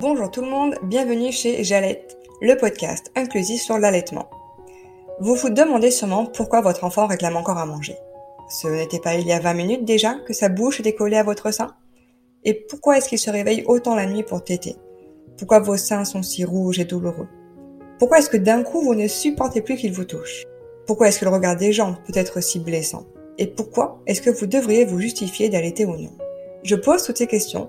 Bonjour tout le monde, bienvenue chez Jalette, le podcast inclusif sur l'allaitement. Vous vous demandez sûrement pourquoi votre enfant réclame encore à manger. Ce n'était pas il y a 20 minutes déjà que sa bouche était collée à votre sein? Et pourquoi est-ce qu'il se réveille autant la nuit pour téter? Pourquoi vos seins sont si rouges et douloureux? Pourquoi est-ce que d'un coup vous ne supportez plus qu'il vous touche? Pourquoi est-ce que le regard des gens peut être si blessant? Et pourquoi est-ce que vous devriez vous justifier d'allaiter ou non? Je pose toutes ces questions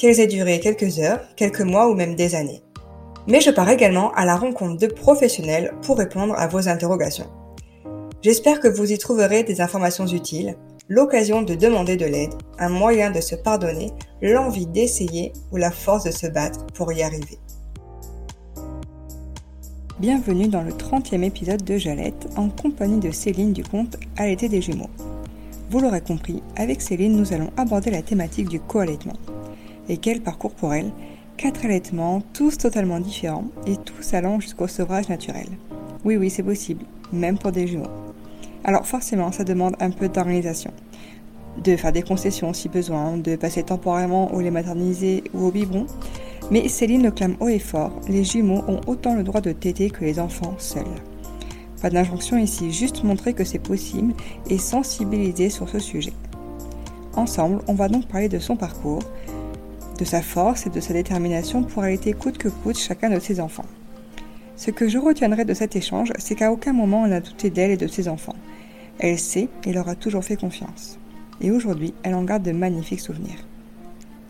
qu'elles aient duré quelques heures, quelques mois ou même des années. Mais je pars également à la rencontre de professionnels pour répondre à vos interrogations. J'espère que vous y trouverez des informations utiles, l'occasion de demander de l'aide, un moyen de se pardonner, l'envie d'essayer ou la force de se battre pour y arriver. Bienvenue dans le 30e épisode de Jalette en compagnie de Céline du compte l'été des Jumeaux. Vous l'aurez compris, avec Céline, nous allons aborder la thématique du co-allaitement et quel parcours pour elle Quatre allaitements, tous totalement différents et tous allant jusqu'au sevrage naturel. Oui, oui, c'est possible, même pour des jumeaux. Alors forcément, ça demande un peu d'organisation. De faire des concessions si besoin, de passer temporairement au lait maternisé ou au biberon. Mais Céline le clame haut et fort, les jumeaux ont autant le droit de téter que les enfants seuls. Pas d'injonction ici, juste montrer que c'est possible et sensibiliser sur ce sujet. Ensemble, on va donc parler de son parcours, de sa force et de sa détermination pour allaiter coûte que coûte chacun de ses enfants. Ce que je retiendrai de cet échange, c'est qu'à aucun moment elle n'a douté d'elle et de ses enfants. Elle sait et leur a toujours fait confiance. Et aujourd'hui, elle en garde de magnifiques souvenirs.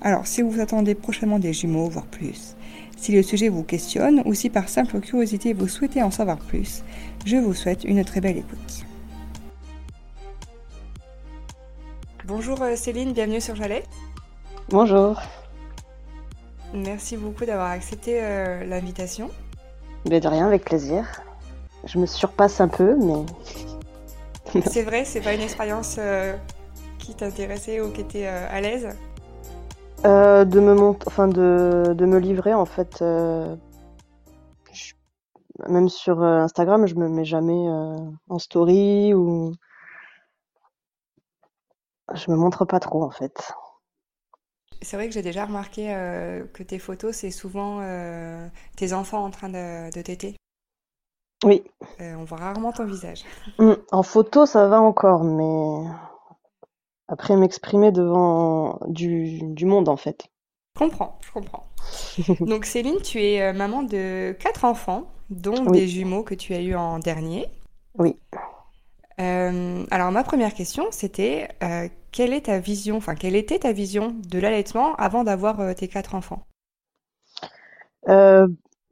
Alors, si vous attendez prochainement des jumeaux, voire plus, si le sujet vous questionne ou si par simple curiosité vous souhaitez en savoir plus, je vous souhaite une très belle écoute. Bonjour euh, Céline, bienvenue sur Jalais. Bonjour. Merci beaucoup d'avoir accepté euh, l'invitation. Mais de rien, avec plaisir. Je me surpasse un peu, mais. c'est vrai, c'est pas une expérience euh, qui t'intéressait ou qui était euh, à l'aise? De me enfin de, de, me livrer en fait. Même sur Instagram, je me mets jamais en story ou je me montre pas trop en fait. C'est vrai que j'ai déjà remarqué euh, que tes photos, c'est souvent euh, tes enfants en train de, de téter. Oui. Euh, on voit rarement ton visage. Mmh, en photo, ça va encore, mais après m'exprimer devant du, du, monde, en fait. Je comprends, je comprends. Donc Céline, tu es maman de quatre enfants, dont des jumeaux que tu as eu en dernier. Oui. Alors ma première question, c'était quelle est ta vision, enfin quelle était ta vision de l'allaitement avant d'avoir euh, tes quatre enfants?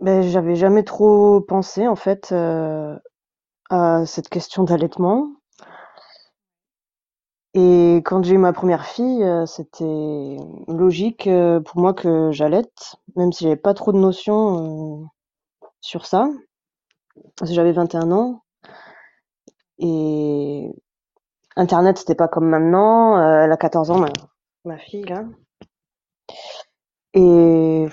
Ben, J'avais jamais trop pensé en fait à cette question d'allaitement. Et quand j'ai eu ma première fille, c'était logique pour moi que j'allaite, même si j'avais pas trop de notions sur ça. Parce que j'avais 21 ans. Et internet, c'était pas comme maintenant. Euh, elle a 14 ans, ma, fille, là. Et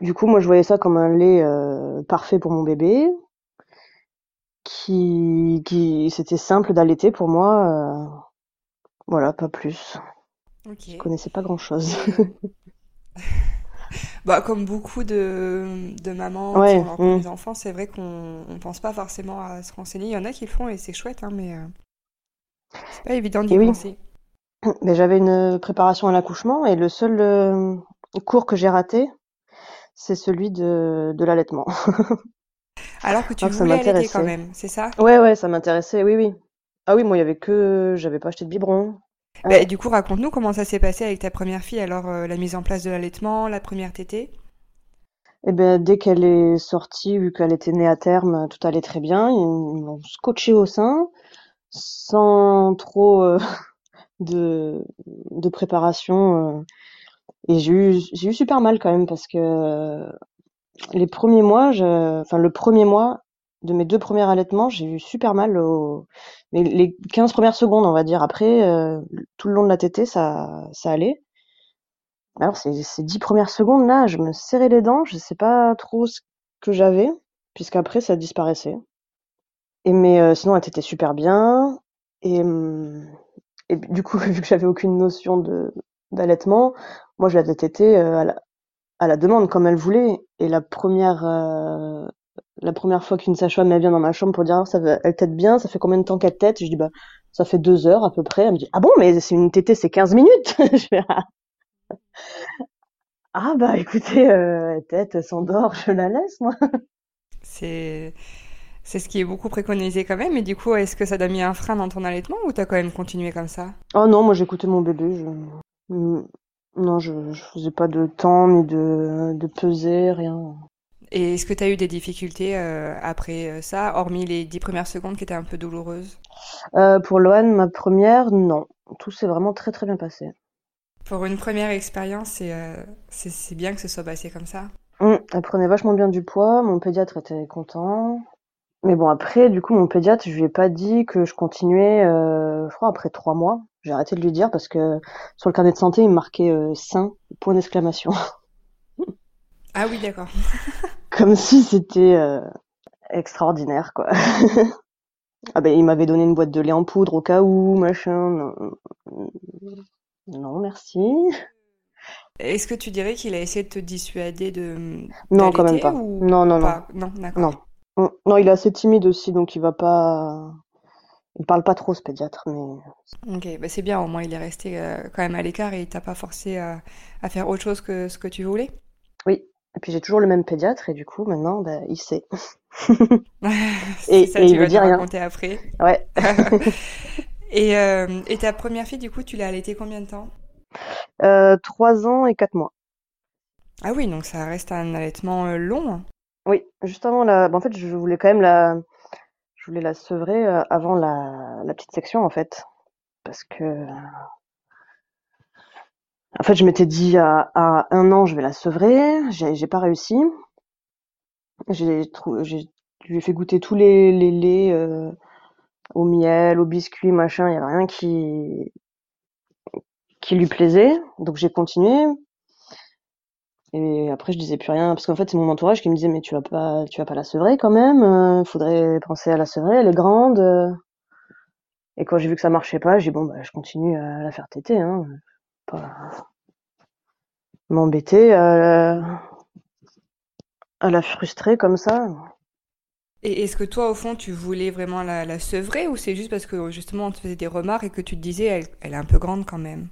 du coup, moi, je voyais ça comme un lait euh, parfait pour mon bébé. Qui, qui c'était simple d'allaiter pour moi. Euh, voilà, pas plus. Je connaissais pas grand chose. bah, comme beaucoup de, de mamans qui ont mmh. enfants, c'est vrai qu'on ne pense pas forcément à se renseigner. Il y en a qui le font et c'est chouette, hein, mais euh, c'est pas évident d'y penser. Mais j'avais une préparation à l'accouchement et le seul euh, cours que j'ai raté, c'est celui de, de l'allaitement. Alors que tu voulais allaiter quand même, c'est ça? Ouais, ouais, ça m'intéressait, oui, oui. Ah oui, moi, il y avait que... J'avais pas acheté de biberon. Bah, du coup, raconte-nous comment ça s'est passé avec ta première fille, alors euh, la mise en place de l'allaitement, la première tétée? Eh ben, dès qu'elle est sortie, vu qu'elle était née à terme, tout allait très bien. Ils m'ont scotché au sein, sans trop euh, de, de préparation. Euh. et j'ai eu, j'ai eu super mal quand même, parce que les premiers mois, enfin le premier mois de mes deux premiers allaitements, j'ai eu super mal au... Mais les 15 premières secondes, on va dire. Après, euh, tout le long de la tétée, ça, ça allait. Alors, ces, ces 10 premières secondes, là, je me serrais les dents. Je sais pas trop ce que j'avais, puisqu'après, ça disparaissait. Et mais euh, sinon, elle était super bien. Et, hum, et du coup, vu que j'avais aucune notion de d'allaitement, moi, je l'avais tétée euh, à, la, à la demande, comme elle voulait. Et la première, euh, la première fois qu'une sage-femme vient dans ma chambre pour dire ah, ça elle tète bien, ça fait combien de temps qu'elle tète Je dis bah ça fait deux heures à peu près. Elle me dit ah bon? Mais c'est une tétée c'est 15 minutes. je fais ah. ah bah écoutez tète, elle s'endort, je la laisse moi. C'est c'est ce qui est beaucoup préconisé quand même. Et du coup, est-ce que ça t'a mis un frein dans ton allaitement ou t'as quand même continué comme ça? Oh non, moi j'écoutais mon bébé. Je... Non, je, je faisais pas de temps ni de, de peser, rien. Et est-ce que tu as eu des difficultés euh, après euh, ça, hormis les dix premières secondes qui étaient un peu douloureuses? Euh, Pour Loane, ma première, non. Tout s'est vraiment très très bien passé. Pour une première expérience, c'est c'est bien que ce soit passé comme ça? Mmh, Elle prenait vachement bien du poids, mon pédiatre était content. Mais bon, après, du coup, mon pédiatre, je lui ai pas dit que je continuais, je crois, après trois mois. J'ai arrêté de lui dire parce que sur le carnet de santé, il me marquait sain, point d'exclamation. Ah oui, d'accord. Comme si c'était euh, extraordinaire, quoi. ah ben, il m'avait donné une boîte de lait en poudre au cas où, machin. Non, merci. Est-ce que tu dirais qu'il a essayé de te dissuader de Non, quand même pas. Non, non, non. Non, d'accord. Non. Non, il est assez timide aussi, donc il va pas. Il parle pas trop, ce pédiatre, mais. Ok, bah c'est bien. Au moins, il est resté euh, quand même à l'écart et il t'a pas forcé à, à faire autre chose que ce que tu voulais. Oui, et puis j'ai toujours le même pédiatre et du coup maintenant bah, il sait. et, ça, et tu il vas dit rien. raconter après. Ouais. et, euh, et ta première fille du coup tu l'as allaitée combien de temps? Euh, Trois ans et quatre mois. Ah oui donc ça reste un allaitement euh, long. Oui juste avant la. en fait je voulais quand même la. Je voulais la sevrer euh, avant la, la petite section en fait parce que en fait, je m'étais dit à, un an, je vais la sevrer. J'ai pas réussi. J'ai ai fait goûter tous les, les laits euh, au miel, au biscuit, machin. Il y avait rien qui qui lui plaisait. Donc j'ai continué. Et après, je disais plus rien parce qu'en fait, c'est mon entourage qui me disait mais tu vas pas, tu vas pas la sevrer quand même. Il euh, faudrait penser à la sevrer. Elle est grande. Et quand j'ai vu que ça marchait pas, j'ai dit bon bah je continue à la faire téter. Hein pas m'embêter à, à la frustrer comme ça. Et est-ce que toi, au fond, tu voulais vraiment la, la sevrer ou c'est juste parce que justement on te faisait des remarques et que tu te disais elle, elle est un peu grande quand même?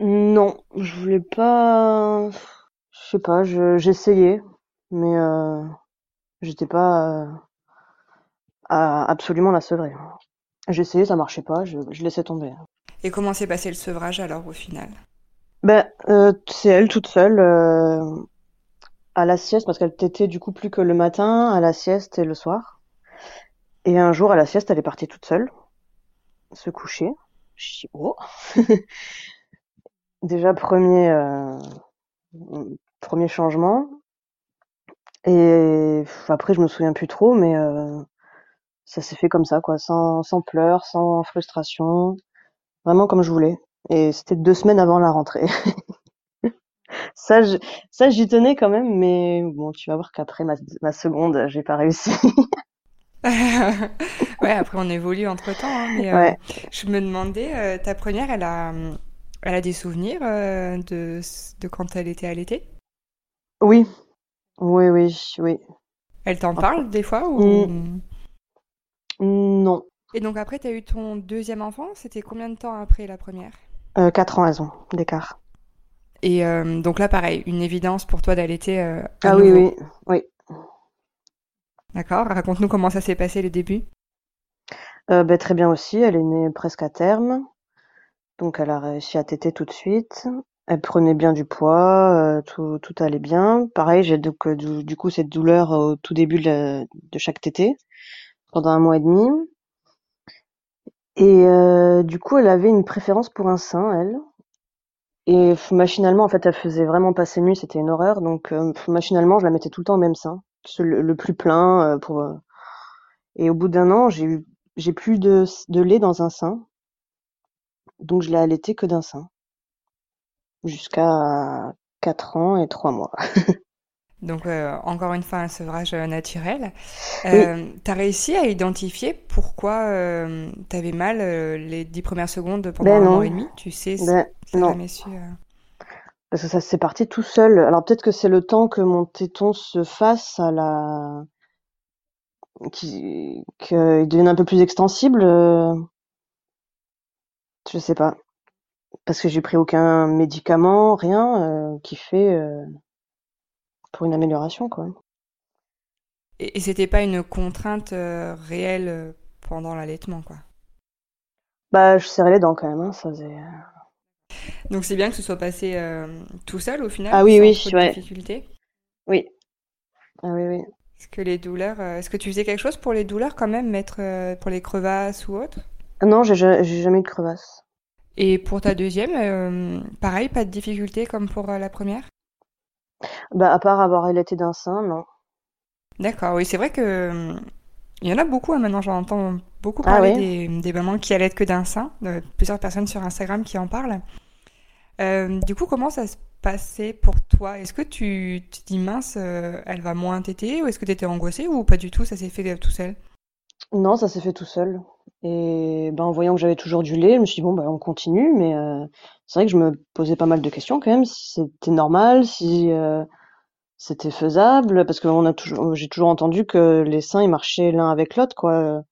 Non, je voulais pas. Je sais pas, j'essayais, mais euh, j'étais pas euh, à absolument la sevrer. J'essayais, ça marchait pas, je, je laissais tomber. Et comment s'est passé le sevrage alors au final? Ben, euh, c'est elle toute seule à la sieste parce qu'elle t'était du coup plus que le matin, à la sieste et le soir. Et un jour à la sieste, elle est partie toute seule se coucher. Oh. Déjà premier premier changement. Et après je me souviens plus trop, mais ça s'est fait comme ça quoi, sans sans pleurs, sans frustration. Vraiment comme je voulais. Et c'était deux semaines avant la rentrée. ça, ça, j'y tenais quand même, mais bon, tu vas voir qu'après ma, ma seconde, j'ai pas réussi. ouais, après on évolue entre temps. Hein, mais, euh, je me demandais, euh, ta première, elle a, elle a des souvenirs euh, de, de quand elle était allaitée? Oui, oui, oui, oui. Elle t'en parle des fois ou. Non, et donc après, tu as eu ton deuxième enfant, c'était combien de temps après la première? Euh, Quatre ans, elles ont d'écart. Et euh, donc là, pareil, une évidence pour toi d'allaiter euh, Ah oui, oui, oui. D'accord, raconte-nous comment ça s'est passé les débuts. Euh, ben, très bien aussi, elle est née presque à terme. Donc elle a réussi à téter tout de suite. Elle prenait bien du poids, tout, tout allait bien. Pareil, j'ai donc du, du, coup cette douleur au tout début de, chaque tétée pendant un mois et demi. Et euh, du coup, elle avait une préférence pour un sein, elle. Et machinalement, en fait, elle faisait vraiment passer nuit, c'était une horreur. Donc, machinalement, je la mettais tout le temps au même sein, le, plus plein pour. Et au bout d'un an, j'ai eu, plus de, de lait dans un sein, donc je l'ai allaité que d'un sein jusqu'à 4 ans et 3 mois. Donc, euh, encore une fois, un sevrage euh, naturel. Euh, Tu as réussi à identifier pourquoi euh, tu avais mal les 10 premières secondes pendant ben un an et demi? Tu sais, ben, non. Su, Parce que ça s'est parti tout seul. Alors, peut-être que c'est le temps que mon téton se fasse à la. qu'il devienne un peu plus extensible. Je sais pas. Parce que j'ai pris aucun médicament, rien euh, qui fait euh, pour une amélioration, quoi. Et, c'était pas une contrainte euh, réelle pendant l'allaitement, quoi? Bah, je serrais les dents quand même, hein, ça faisait. Donc c'est bien que ce soit passé tout seul au final. Ah oui, oui, ouais. Difficulté. Oui. Ah oui, oui. Est-ce que les douleurs, est-ce que tu faisais quelque chose pour les douleurs quand même, mettre pour les crevasses ou autre Non, j'ai jamais eu de crevasses. Et pour ta deuxième, euh, pareil, pas de difficulté comme pour euh, la première? Bah, à part avoir allaité d'un sein, non. D'accord, oui, c'est vrai que euh, il y en a beaucoup hein, maintenant, j'en entends beaucoup ah parler des, mamans qui allaitent que d'un sein, plusieurs personnes sur Instagram qui en parlent. du coup, comment ça se passait pour toi? Est-ce que tu te dis mince, elle va moins téter ou est-ce que tu étais angoissée ou pas du tout, ça s'est fait tout seul? Non, ça s'est fait tout seul. Et ben, en voyant que j'avais toujours du lait, je me suis dit: «Bon, ben on continue», mais heu, c'est vrai que je me posais pas mal de questions quand même, si c'était normal, si, heu, c'était faisable, parce que j'ai toujours entendu que les seins, ils marchaient l'un avec l'autre, quoi,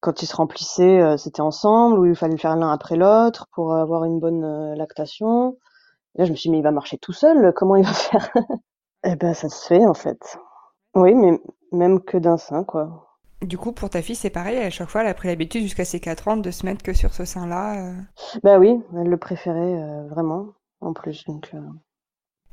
Quand ils se remplissaient, heu, c'était ensemble ou il fallait le faire l'un après l'autre pour avoir une bonne, heu, lactation. là, je me suis dit: «Mais il va marcher tout seul, comment il va faire?» et ben, ça se fait, en fait. Oui, mais même que d'un sein, quoi. Du coup, pour ta fille, c'est pareil, à chaque fois, elle a pris l'habitude jusqu'à ses 4 ans de se mettre que sur ce sein-là. Euh. Bah oui, elle le préférait euh, vraiment, en plus. Donc, euh.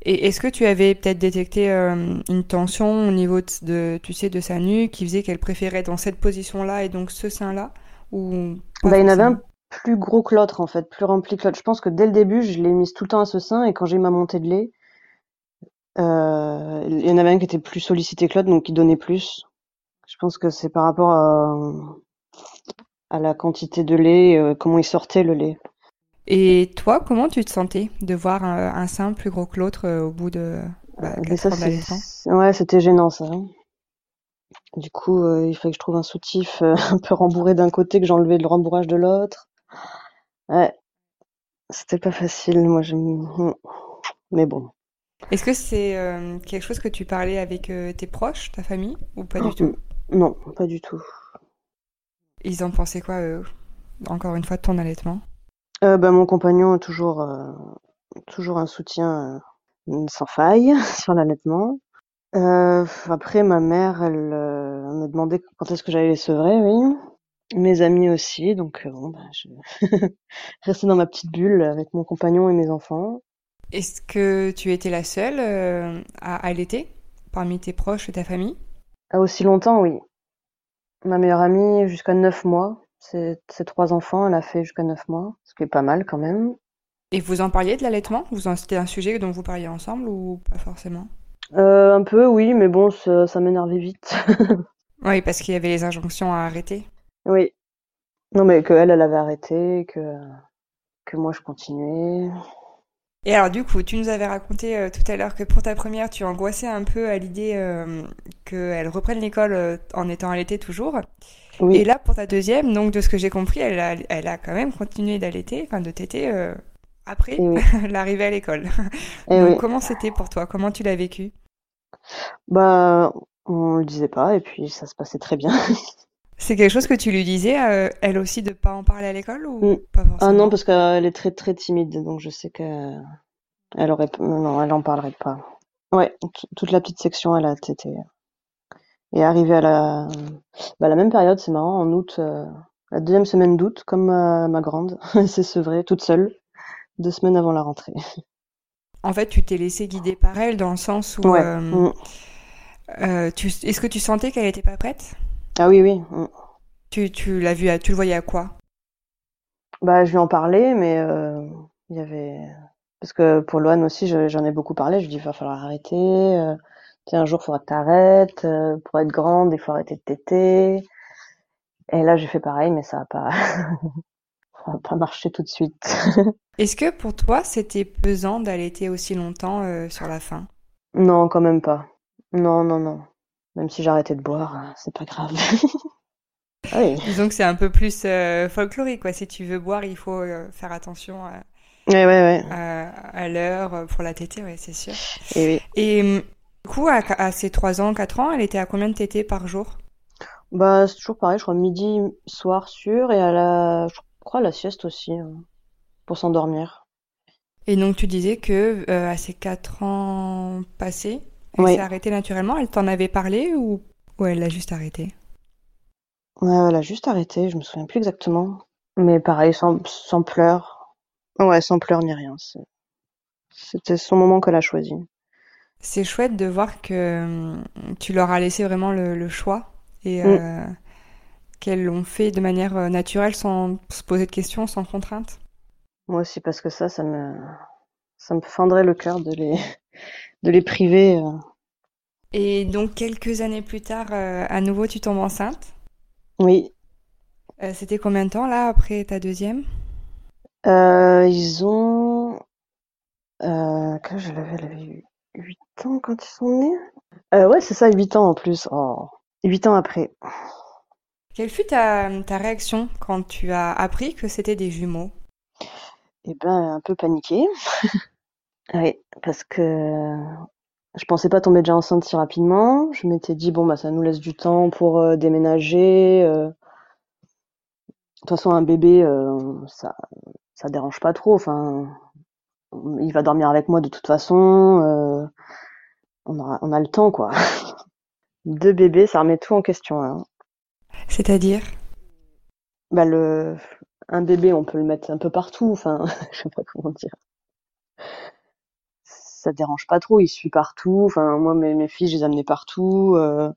Et est-ce que tu avais peut-être détecté une tension au niveau de, tu sais, de sa nuque qui faisait qu'elle préférait dans cette position-là et donc ce sein-là ou Bah, il y en avait un plus gros que l'autre, en fait, plus rempli que l'autre. Je pense que dès le début, je l'ai mise tout le temps à ce sein et quand j'ai eu ma montée de lait, il y en avait un qui était plus sollicité que l'autre, donc qui donnait plus. Je pense que c'est par rapport à, la quantité de lait, euh, comment il sortait le lait. Et toi, comment tu te sentais de voir un, sein plus gros que l'autre euh, au bout de bah, Ouais, c'était gênant ça. Hein. Du coup, euh, il fallait que je trouve un soutif un peu rembourré d'un côté, que j'enlevais le rembourrage de l'autre. Ouais, c'était pas facile, moi j'aime. Mais bon. Est-ce que c'est quelque chose que tu parlais avec tes proches, ta famille, ou pas du tout? Non, pas du tout. Ils en pensaient quoi, eux Encore une fois, de ton allaitement? Euh, bah, Mon compagnon a toujours, euh, toujours un soutien euh, sans faille sur l'allaitement. après, ma mère, elle me demandait quand est-ce que j'allais les sevrer, oui. Mes amis aussi, donc bon, bah, je restais dans ma petite bulle avec mon compagnon et mes enfants. Est-ce que tu étais la seule à allaiter parmi tes proches et ta famille? Ah, aussi longtemps, oui. Ma meilleure amie, jusqu'à 9 mois. Ses, trois enfants, elle a fait jusqu'à 9 mois, ce qui est pas mal quand même. Et vous en parliez de l'allaitement? C'était un sujet dont vous parliez ensemble ou pas forcément? Euh, Un peu, oui, mais bon, ça, ça m'énervait vite. oui, parce qu'il y avait les injonctions à arrêter. Oui. Non, mais que elle, elle avait arrêté, que, que moi je continuais. Et alors du coup, tu nous avais raconté euh, tout à l'heure que pour ta première, tu angoissais un peu à l'idée euh, qu'elle reprenne l'école euh, en étant allaitée toujours. Oui. Et là, pour ta deuxième, donc de ce que j'ai compris, elle a, elle a quand même continué d'allaiter, enfin de téter après l'arrivée à l'école. donc comment c'était pour toi? Comment tu l'as vécu? Bah, on le disait pas et puis ça se passait très bien. C'est quelque chose que tu lui disais, elle aussi, de pas en parler à l'école ou mm. pas forcément Ah non, parce qu'elle est très très timide, donc je sais qu'elle aurait, non, elle en parlerait pas. Ouais, toute la petite section, elle a été et arrivée à la, bah, la même période, c'est marrant, en août, euh, la deuxième semaine d'août, comme ma, grande, s'est sevrée toute seule, deux semaines avant la rentrée. En fait, tu t'es laissé guider par elle dans le sens où, ouais. Euh, mm. euh, est-ce que tu sentais qu'elle était pas prête? Ah oui, oui. Mm. Tu, tu l'as vu, tu le voyais à quoi? Bah, je lui en parlais, mais euh, Il y avait parce que pour Loane aussi, j'en ai beaucoup parlé. Je dis, il va falloir arrêter. Euh, un jour, il faudra que t'arrêtes. Euh, pour être grande, il faut arrêter de téter. Et là, j'ai fait pareil, mais ça a pas, ça a pas marché tout de suite. Est-ce que pour toi, c'était pesant d'allaiter aussi longtemps euh, sur la fin? Non, quand même pas. Non, non, non. Même si j'arrêtais de boire, c'est pas grave. oui. Disons que c'est un peu plus folklorique, quoi. Si tu veux boire, il faut faire attention à Ouais, ouais, ouais. À, l'heure euh, pour la tétée, ouais, c'est sûr. Et, oui. Et hum, du coup, à, à, ses 3 ans, 4 ans, elle était à combien de tétées par jour? Bah, c'est toujours pareil, je crois midi, soir sûr, et à la, je crois la sieste aussi, hein, pour s'endormir. Et donc, tu disais que euh, à ses 4 ans passés, elle s'est arrêtée naturellement. Elle t'en avait parlé ou, ou elle l'a juste arrêtée? Ouais, elle a juste arrêté, je me souviens plus exactement. Mais pareil, sans, sans pleurs. Ouais, sans pleurs ni rien. C'était son moment qu'elle a choisi. C'est chouette de voir que hum, tu leur as laissé vraiment le, choix et mm. euh, qu'elles l'ont fait de manière euh, naturelle sans se poser de questions, sans contrainte. Moi aussi, parce que ça, ça me, ça me fendrait le cœur de les, de les priver. Euh. Et donc, quelques années plus tard, à nouveau, tu tombes enceinte? Oui. C'était combien de temps là après ta deuxième? Euh, ils ont, euh, quand je l'avais, elle avait eu 8 ans quand ils sont nés? Euh, ouais, c'est ça, 8 ans en plus. Oh, 8 ans après. Quelle fut ta, ta réaction quand tu as appris que c'était des jumeaux? Eh ben, un peu paniqué. Oui, parce que je pensais pas tomber déjà enceinte si rapidement. Je m'étais dit, bon, bah, ça nous laisse du temps pour euh, déménager. euh. De toute façon, un bébé, euh, ça, ça dérange pas trop. Enfin, il va dormir avec moi de toute façon. Euh, on, on a le temps, quoi. Deux bébés, ça remet tout en question. Hein. C'est-à-dire? Bah le, un bébé, on peut le mettre un peu partout. Enfin, je sais pas comment dire. Ça dérange pas trop. Il suit partout. Enfin, moi, mes, mes filles, je les amenais partout. Euh...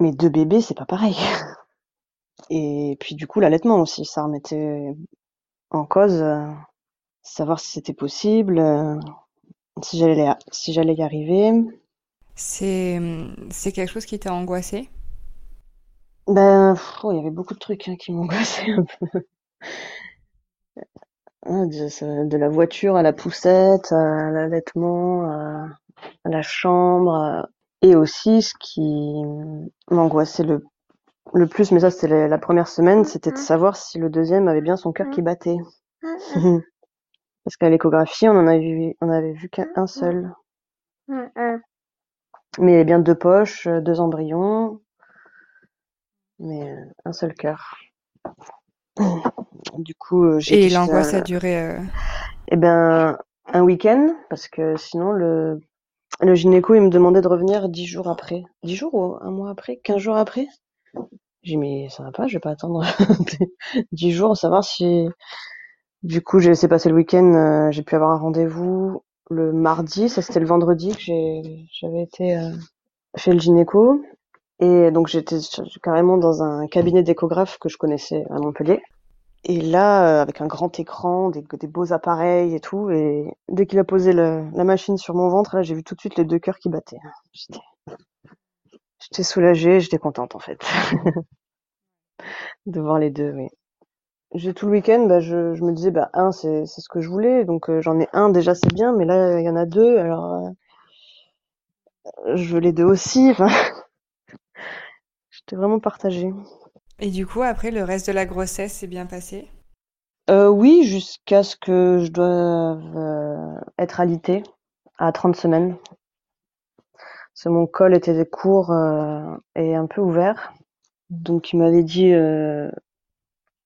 Mais deux bébés, c'est pas pareil. Et puis du coup, l'allaitement aussi, ça remettait en cause, euh, savoir si c'était possible, euh, si j'allais si j'allais y arriver. C'est c'est quelque chose qui t'a angoissé Ben, il y avait beaucoup de trucs hein, qui m'angoissaient un peu. Ah, de, la voiture à la poussette, à l'allaitement, à, la chambre, et aussi ce qui m'angoissait le le plus, mais ça c'était la première semaine, c'était de mmh. savoir si le deuxième avait bien son cœur qui mmh. battait. Mmh, Parce qu'à l'échographie, on en avait vu, on avait vu qu'un seul. Mais il y avait bien deux poches, euh, deux embryons, mais euh, un seul cœur. Du coup, euh, j'ai. Et l'angoisse a duré. Eh ben, un week-end, parce que sinon le le gynéco il me demandait de revenir dix jours après. Dix jours ou un mois après, quinze jours après? J'ai dit, mais ça va pas, je vais pas attendre dix jours, savoir si... Du coup, j'ai laissé passer le week-end, euh, j'ai pu avoir un rendez-vous le mardi, ça c'était le vendredi que j'avais été euh, chez le gynéco. Et donc j'étais carrément dans un cabinet d'échographe que je connaissais à Montpellier. Et là, euh, avec un grand écran, des, des, beaux appareils et tout, et dès qu'il a posé le, la machine sur mon ventre, là, j'ai vu tout de suite les deux cœurs qui battaient. J'étais J'étais soulagée, j'étais contente en fait de voir les deux, oui. J'ai tout le week-end, bah, je, je me disais, bah, un, c'est c'est ce que je voulais, donc euh, j'en ai un déjà, c'est bien, mais là, il y en a deux, alors euh, je veux les deux aussi. J'étais vraiment partagée. Et du coup, après, le reste de la grossesse s'est bien passé? Euh, Oui, jusqu'à ce que je doive euh, être alitée à 30 semaines mon col était court euh, et un peu ouvert. Donc il m'avait dit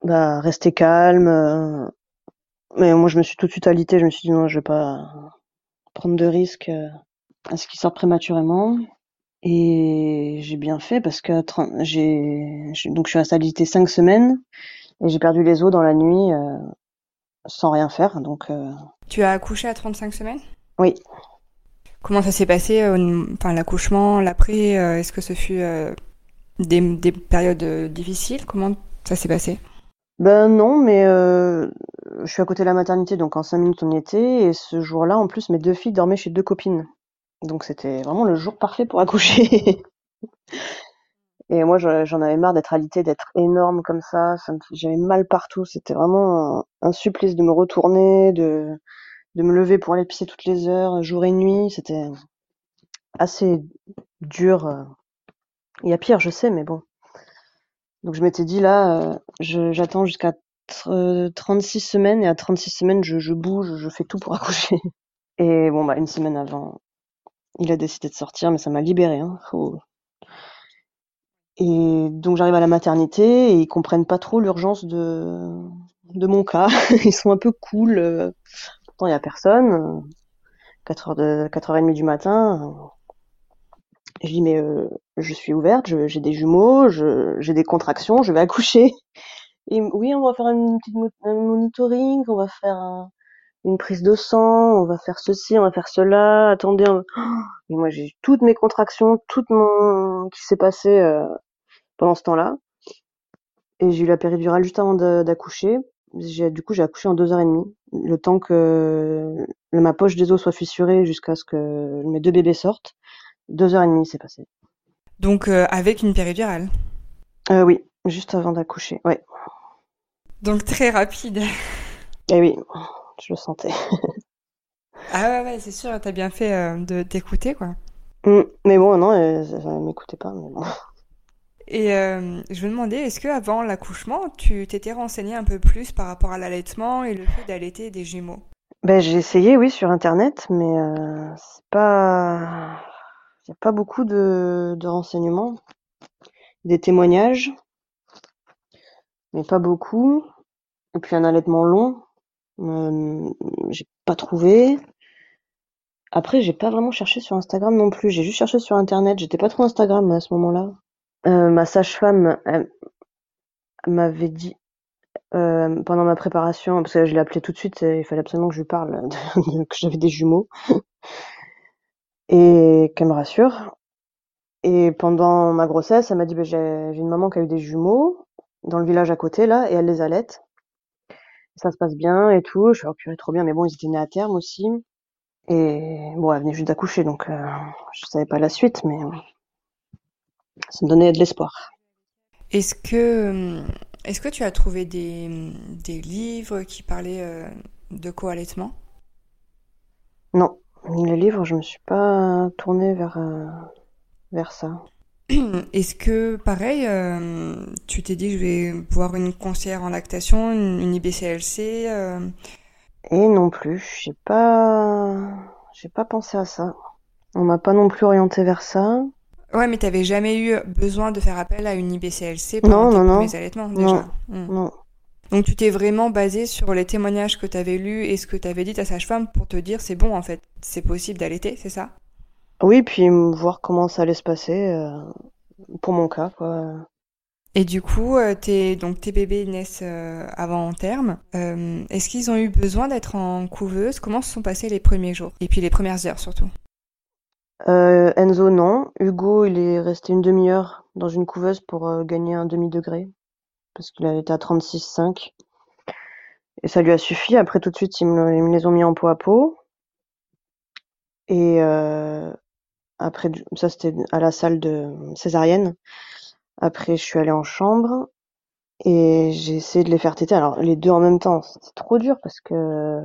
bah rester calme. Mais moi je me suis tout de suite alité, je me suis dit non, je vais pas prendre de risques à ce qu'il sorte prématurément. Et j'ai bien fait parce que j'ai donc je suis restée alitée cinq semaines et j'ai perdu les os dans la nuit sans rien faire. Donc tu as accouché à 35 semaines? Oui. Comment ça s'est passé, euh, enfin l'accouchement, l'après Est-ce que ce fut euh, des, des, périodes euh, difficiles? Comment ça s'est passé? Ben non, mais euh, je suis à côté de la maternité, donc en cinq minutes on y était, et ce jour-là, en plus, mes deux filles dormaient chez deux copines. Donc c'était vraiment le jour parfait pour accoucher. Et moi, j'en avais marre d'être alitée, d'être énorme comme ça. J'avais mal partout. C'était vraiment un, supplice de me retourner, de, de me lever pour aller pisser toutes les heures, jour et nuit. C'était assez dur. Il y a pire, je sais, mais bon. Donc je m'étais dit là, euh, j'attends jusqu'à 36 semaines et à 36 semaines, je, je bouge, je fais tout pour accoucher. Et bon, bah une semaine avant, il a décidé de sortir, mais ça m'a libérée. Hein. Et donc j'arrive à la maternité et ils comprennent pas trop l'urgence de, mon cas. ils sont un peu cool. Euh, pourtant il y a personne. 4 heures de 4h30 du matin. Je dis mais euh, je suis ouverte, j'ai des jumeaux, j'ai des contractions, je vais accoucher. Oui, on va faire une petite un monitoring, on va faire une prise de sang, on va faire ceci, on va faire cela. Attendez, et moi j'ai toutes mes contractions, tout mon qui s'est passé euh, pendant ce temps-là. Et j'ai eu la péridurale juste avant d'accoucher. Du coup, j'ai accouché en deux heures et demie. Le temps que ma poche des os soit fissurée jusqu'à ce que mes deux bébés sortent. Deux heures et demie, c'est passé. Donc, euh, avec une péridurale? Euh, Oui, juste avant d'accoucher, ouais. Donc, très rapide. Eh oui, je le sentais. ah ouais, ouais c'est sûr, t'as bien fait euh, de t'écouter, quoi. Mmh, mais bon, non, elle, elle m'écoutait pas, mais bon. Et euh, je me demandais, est-ce que avant l'accouchement, tu t'étais renseigné un peu plus par rapport à l'allaitement et le fait d'allaiter des jumeaux ben, J'ai essayé, oui, sur Internet, mais euh, c'est pas... Il n'y a pas beaucoup de, de renseignements. Des témoignages, mais pas beaucoup. Et puis un allaitement long, euh, j'ai pas trouvé. Après, j'ai pas vraiment cherché sur Instagram non plus. J'ai juste cherché sur Internet. J'étais pas trop Instagram à ce moment-là. Euh, ma sage-femme m'avait dit euh, pendant ma préparation, parce que je l'ai appelée tout de suite, il fallait absolument que je lui parle que j'avais des jumeaux et qu'elle me rassure. Et pendant ma grossesse, elle m'a dit bah, j'ai une maman qui a eu des jumeaux dans le village à côté là et elle les allaite. Ça se passe bien et tout. Je suis oh, trop bien, mais bon, ils étaient nés à terme aussi. Et bon, elle venait juste d'accoucher, donc euh, je savais pas la suite, mais ça me donnait de l'espoir. Est-ce que, est-ce que tu as trouvé des, des livres qui parlaient euh, de co-allaitement? Non, les livres, je me suis pas tournée vers, euh, vers ça. Est-ce que, pareil, euh, tu t'es dit je vais voir une conseillère en lactation, une, IBCLC Et non plus, j'ai pas, j'ai pas pensé à ça. On m'a pas non plus orienté vers ça. Ouais, mais t'avais jamais eu besoin de faire appel à une IBCLC pour non, tes non, premiers allaitements, déjà hmm. non, Donc tu t'es vraiment basé sur les témoignages que t'avais lus et ce que t'avais dit à sage-femme pour te dire c'est bon en fait, c'est possible d'allaiter, c'est ça? Oui, puis voir comment ça allait se passer euh, pour mon cas, quoi. Et du coup, euh, tes, donc tes bébés naissent euh, avant en terme. Est-ce qu'ils ont eu besoin d'être en couveuse? Comment se sont passés les premiers jours? Et puis les premières heures surtout? Euh, Enzo, non. Hugo, il est resté une demi-heure dans une couveuse pour euh, gagner un demi-degré, parce qu'il avait été à 36,5. Et ça lui a suffi. Après, tout de suite, ils me, les ont mis en peau à peau. Et après, ça c'était à la salle de césarienne. Après, je suis allée en chambre et j'ai essayé de les faire téter. Alors, les deux en même temps, c'était trop dur parce que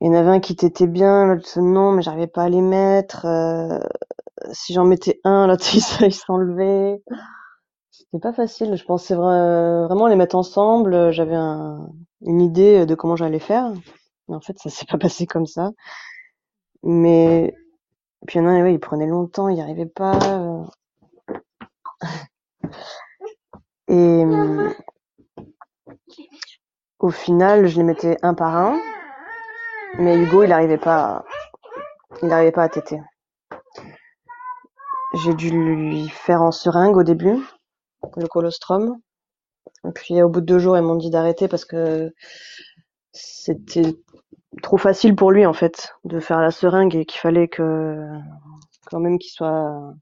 il y en avait un qui t'était bien, l'autre non, mais j'arrivais pas à les mettre. Euh, si j'en mettais un, l'autre il s'enlevait. C'était pas facile. Je pensais vraiment les mettre ensemble. J'avais une idée de comment j'allais faire. Mais en fait, ça s'est pas passé comme ça. Mais puis il y en a un, ouais, il prenait longtemps, il n'y arrivait pas. Et au final, je les mettais un par un. Mais Hugo, il n'arrivait pas, il n'arrivait pas à téter. J'ai dû lui faire en seringue au début, le colostrum. Et puis au bout de deux jours, ils m'ont dit d'arrêter parce que c'était trop facile pour lui en fait de faire la seringue et qu'il fallait que quand même qu'il soit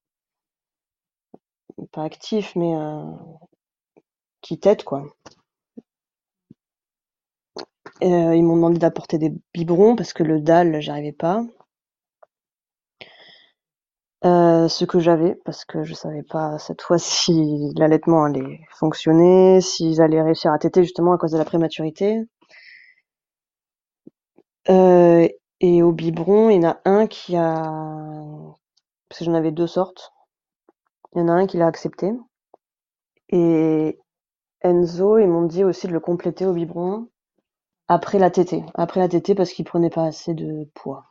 pas actif mais euh, qu'il tète quoi. Euh, ils m'ont demandé d'apporter des biberons parce que le dalle, j'arrivais pas. Euh, ce que j'avais, parce que je savais pas cette fois si l'allaitement allait fonctionner, s'ils allaient réussir à téter justement à cause de la prématurité. Euh, et au biberon, il y en a un qui a, parce que j'en avais deux sortes. Il y en a un qui l'a accepté. Et Enzo, ils m'ont dit aussi de le compléter au biberon après la tétée. Après la tétée parce qu'il prenait pas assez de poids.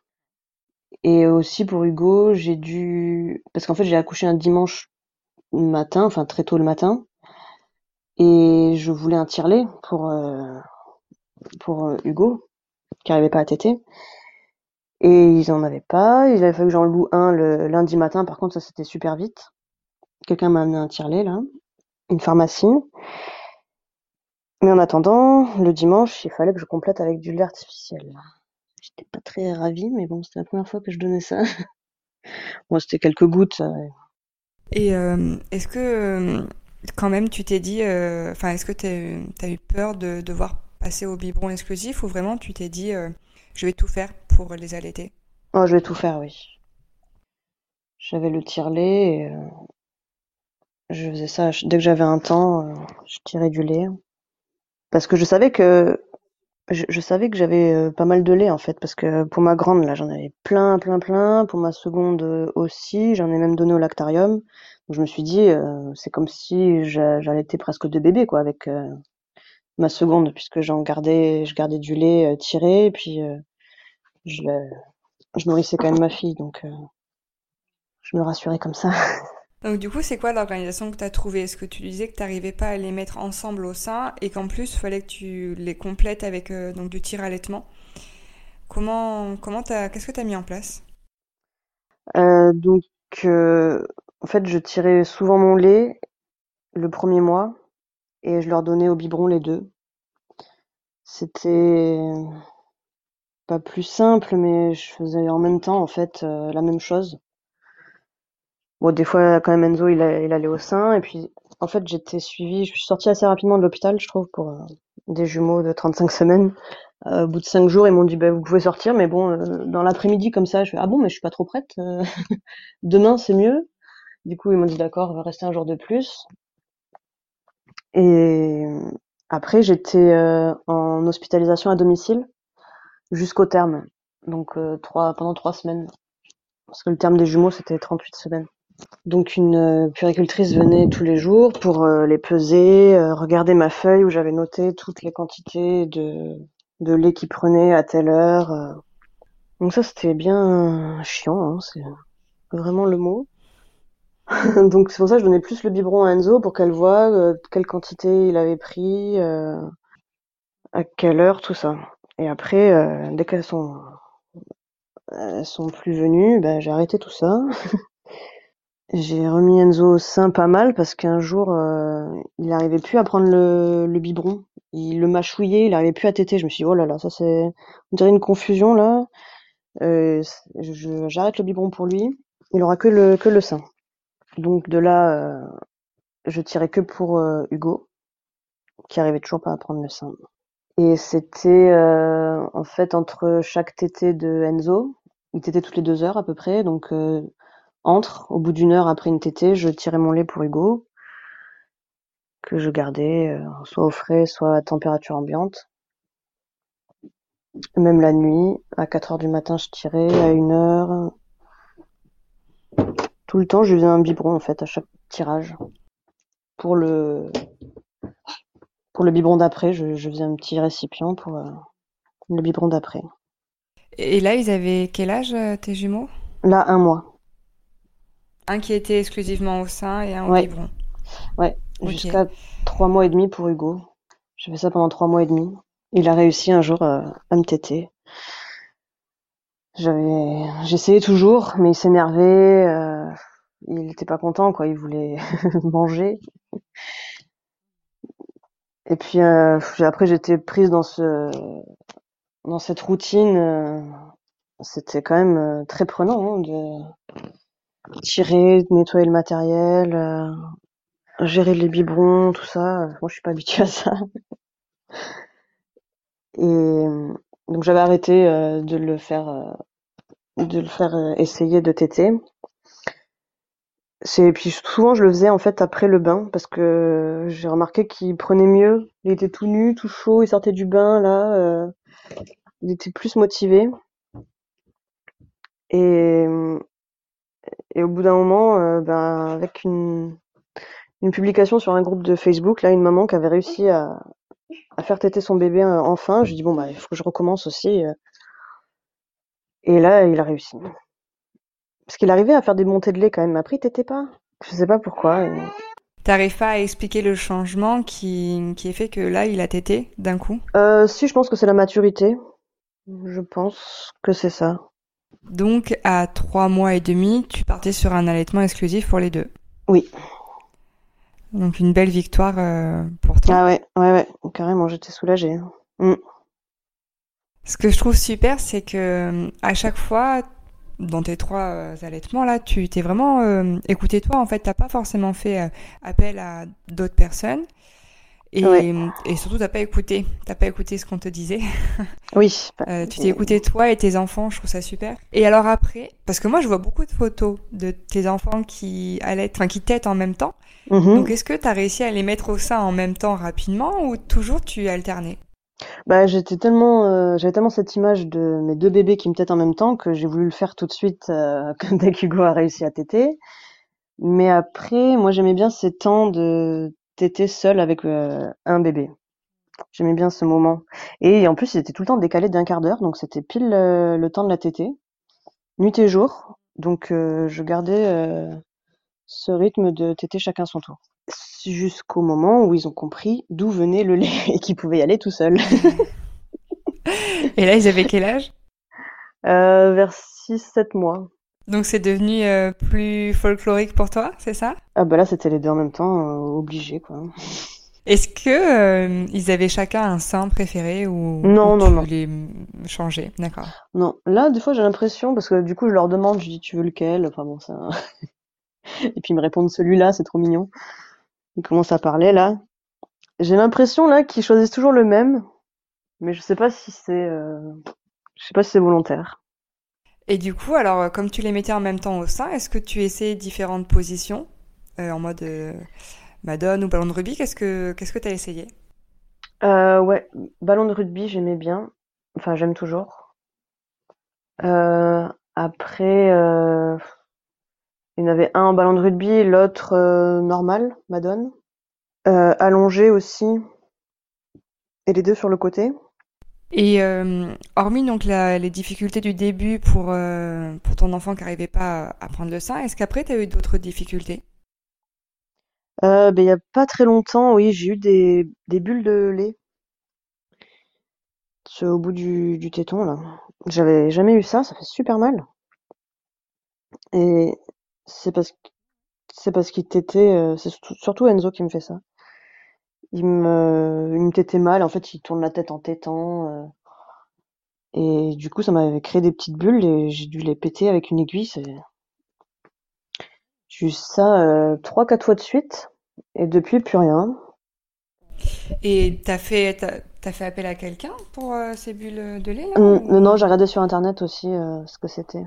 Et aussi pour Hugo, j'ai dû, parce qu'en fait j'ai accouché un dimanche matin, enfin très tôt le matin, et je voulais un tire-lait pour euh, pour euh, Hugo qui arrivait pas à téter. Et ils en avaient pas. Il avait fallu que j'en loue un le lundi matin. Par contre, ça c'était super vite. Quelqu'un m'a amené un tire-lait là, une pharmacie. Mais en attendant, le dimanche, il fallait que je complète avec du lait artificiel. J'étais pas très ravie, mais bon, c'était la première fois que je donnais ça. bon, c'était quelques gouttes. Et euh, est-ce que euh, quand même tu t'es dit, euh, enfin, est-ce que tu as eu peur de devoir passer au biberon exclusif ou vraiment tu t'es dit, je vais tout faire pour les allaiter? Oh, je vais tout faire, oui. J'avais le tire-lait et je faisais ça dès que j'avais un temps, je tirais du lait. Parce que je savais que je, savais que j'avais euh, pas mal de lait en fait, parce que pour ma grande, là, j'en avais plein, plein, plein. Pour ma seconde euh, aussi, j'en ai même donné au lactarium. Je me suis dit, euh, c'est comme si j'allaitais presque deux bébés quoi, avec ma seconde, puisque j'en gardais, je gardais du lait tiré, et puis je, je nourrissais quand même ma fille, donc je me rassurais comme ça. Donc du coup, c'est quoi l'organisation que tu as trouvée? Est-ce que tu disais que tu n'arrivais pas à les mettre ensemble au sein et qu'en plus, il fallait que tu les complètes avec euh, donc du tir allaitement Comment, comment qu'est-ce que tu as mis en place? Euh, Donc, euh, en fait, je tirais souvent mon lait le premier mois et je leur donnais au biberon les deux. C'était pas plus simple, mais je faisais en même temps en fait la même chose. Bon, des fois, quand même, Enzo, il, allait au sein. Et puis, en fait, j'étais suivie, je suis sortie assez rapidement de l'hôpital, je trouve, pour euh, des jumeaux de 35 semaines. Euh, au bout de 5 jours, ils m'ont dit, bah, vous pouvez sortir, mais bon, euh, dans l'après-midi, comme ça, je fais, ah bon, mais je suis pas trop prête. Demain, c'est mieux. Du coup, ils m'ont dit, d'accord, on va rester un jour de plus. Et après, j'étais en hospitalisation à domicile jusqu'au terme. Donc, trois, pendant trois semaines. Parce que le terme des jumeaux, c'était 38 semaines. Donc une euh, puéricultrice venait tous les jours pour euh, les peser, euh, regarder ma feuille où j'avais noté toutes les quantités de, de lait qu'ils prenaient à telle heure. Donc ça c'était bien chiant, hein, c'est vraiment le mot. Donc c'est pour ça que je donnais plus le biberon à Enzo pour qu'elle voie quelle quantité il avait pris, à quelle heure, tout ça. Et après, dès qu'elles sont elles sont plus venues, ben, j'ai arrêté tout ça. J'ai remis Enzo au sein pas mal parce qu'un jour, euh, il n'arrivait plus à prendre le, biberon. Il le mâchouillait, il n'arrivait plus à téter. Je me suis dit, oh là là, ça c'est, on dirait une confusion là. Euh, j'arrête le biberon pour lui. Il aura que le, que le sein. Donc de là, euh, je tirais que pour Hugo, qui arrivait toujours pas à prendre le sein. Et c'était en fait entre chaque tété de Enzo, il tétait toutes les deux heures à peu près, donc entre, au bout d'une heure après une tétée, je tirais mon lait pour Hugo, que je gardais euh, soit au frais, soit à température ambiante. Même la nuit, à 4 heures du matin, je tirais, à 1 heure. Tout le temps, je faisais un biberon en fait à chaque tirage. Pour le pour le biberon d'après, je, faisais un petit récipient pour euh, le biberon d'après. Et là, ils avaient quel âge euh, tes jumeaux? Là, un mois. Un qui était exclusivement au sein et un au biberon. Ouais, jusqu'à trois mois et demi pour Hugo. J'ai fait ça pendant trois mois et demi. Il a réussi un jour euh, à me téter. J'avais, j'essayais toujours, mais il s'énervait. Euh, il n'était pas content, quoi. Il voulait manger. Et puis euh, après, j'étais prise dans ce, dans cette routine. C'était quand même très prenant hein, de tirer, nettoyer le matériel, euh, gérer les biberons, tout ça. Moi, je suis pas habituée à ça. Et donc j'avais arrêté de le faire de le faire essayer de téter. C'est puis souvent je le faisais en fait après le bain parce que j'ai remarqué qu'il prenait mieux. Il était tout nu, tout chaud, il sortait du bain là, euh, il était plus motivé. Et au bout d'un moment, euh, ben avec une une publication sur un groupe de Facebook, là, une maman qui avait réussi à faire téter son bébé euh, enfin, je dis bon bah il faut que je recommence aussi. Et là, il a réussi. Parce qu'il arrivait à faire des montées de lait quand même. Après, il t'était pas. Je sais pas pourquoi. T'arrives pas à expliquer le changement qui, qui est fait que là, il a tété d'un coup? Euh, Si, je pense que c'est la maturité. Je pense que c'est ça. Donc, à trois mois et demi, tu partais sur un allaitement exclusif pour les deux? Oui. Donc, une belle victoire euh, pour toi. Ah ouais, ouais, ouais. Carrément, j'étais soulagée. Mm. Ce que je trouve super, c'est que à chaque fois, dans tes trois euh, allaitements là, tu t'es vraiment euh, écouté toi. En fait, t'as pas forcément fait euh, appel à d'autres personnes. Et, et surtout, t'as pas écouté, t'as pas écouté ce qu'on te disait. Oui. tu t'es écouté toi et tes enfants, je trouve ça super. Et alors après, parce que moi, je vois beaucoup de photos de tes enfants qui allaitent, enfin qui têtent en même temps. Mm-hmm. Donc, est-ce que tu as réussi à les mettre au sein en même temps rapidement ou toujours tu alternais? Bah, j'étais tellement, euh, j'avais tellement cette image de mes deux bébés qui me têtent en même temps que j'ai voulu le faire tout de suite euh, dès qu'Hugo a réussi à téter. Mais après, moi j'aimais bien ces temps de téter seul avec euh, un bébé. J'aimais bien ce moment. Et en plus, il était tout le temps décalé d'un quart d'heure, donc c'était pile le temps de la téter, nuit et jour. Donc je gardais ce rythme de téter chacun son tour jusqu'au moment où ils ont compris d'où venait le lait et qu'ils pouvaient y aller tout seuls. et là, ils avaient quel âge? Euh, Vers 6-7 mois. Donc c'est devenu euh, plus folklorique pour toi, c'est ça? Ah bah là c'était les deux en même temps, euh, obligés quoi. Est-ce que ils avaient chacun un sein préféré ou non non tu non voulais changer? D'accord. Non, là des fois j'ai l'impression parce que du coup je leur demande, je dis tu veux lequel? Enfin bon ça. Et puis ils me répondent celui-là, c'est trop mignon. Ils commencent à parler là. J'ai l'impression là qu'ils choisissent toujours le même, mais je sais pas si c'est, euh... je sais pas si c'est volontaire. Et du coup, alors euh, comme tu les mettais en même temps au sein, est-ce que tu essayais différentes positions euh, en mode euh, Madone ou ballon de rugby Qu'est-ce que que t'as essayé? Ouais, ballon de rugby, j'aimais bien. Enfin, j'aime toujours. Après, il y en avait un en ballon de rugby l'autre normal, Madone. Allongé aussi. Et les deux sur le côté. Et euh, hormis donc les difficultés du début pour, euh, pour ton enfant qui n'arrivait pas à, prendre le sein, est-ce qu'après tu as eu d'autres difficultés? Euh, ben, Il n'y a pas très longtemps, oui, j'ai eu des, des bulles de lait. Au bout du, du téton, là. J'avais jamais eu ça, ça fait super mal. Et c'est parce c'est parce qu'il t'était, c'est surtout Enzo qui me fait ça. Il me il me tétait mal, en fait, il tourne la tête en tétant, euh, et du coup, ça m'avait créé des petites bulles et j'ai dû les péter avec une aiguille, c'est j'ai eu ça, euh, 3-4 fois de suite et depuis plus rien. Et t'as fait tu as fait appel à quelqu'un pour, ces bulles de lait là? Mmh, non, j'ai regardé sur internet aussi, ce que c'était.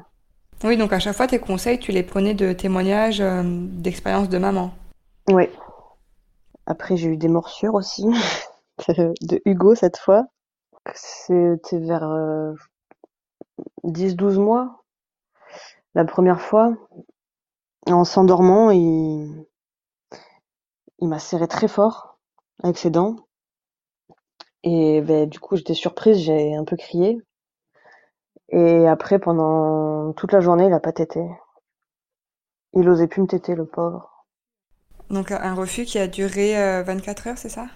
Oui, donc à chaque fois, tes conseils, tu les prenais de témoignages euh, d'expériences de maman. Oui. Après, j'ai eu des morsures aussi, de Hugo cette fois. C'était vers 10-12 euh, mois. La première fois, en s'endormant, il, m'a serré très fort avec ses dents. Et ben, du coup, j'étais surprise, j'ai un peu crié. Et après, pendant toute la journée, il a pas tété. Il osait plus me téter, le pauvre. Donc un refus qui a duré 24 euh, heures, c'est ça?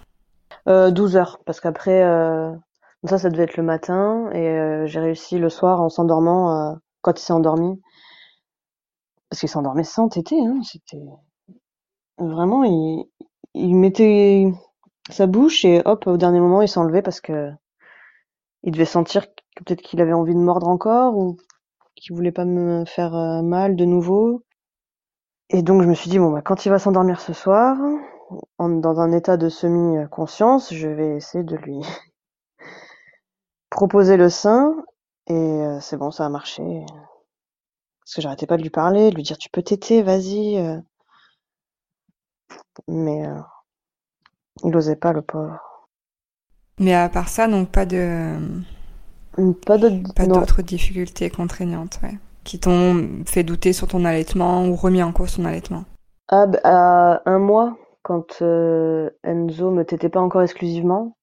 Euh, 12 heures, parce qu'après, euh, ça, ça devait être le matin, et euh, j'ai réussi le soir en s'endormant, euh, quand il s'est endormi. Parce qu'il s'endormait sans téter, hein, c'était... Vraiment, il, il mettait sa bouche et hop, au dernier moment, il s'enlevait parce que il devait sentir peut-être qu'il avait envie de mordre encore ou qu'il voulait pas me faire mal de nouveau. Et donc je me suis dit bon bah quand il va s'endormir ce soir, en, dans un état de semi-conscience, je vais essayer de lui proposé le sein et euh, c'est bon, ça a marché. Parce que j'arrêtais pas de lui parler, de lui dire tu peux téter, vas-y. euh. Mais euh, il osait pas, le pauvre. Mais à part ça, donc pas de Pas d'autres. pas non. d'autres difficultés contraignantes, ouais, qui t'ont fait douter sur ton allaitement ou remis en cause ton allaitement? Ah, bah, à un mois, quand euh, Enzo me tétait pas encore exclusivement,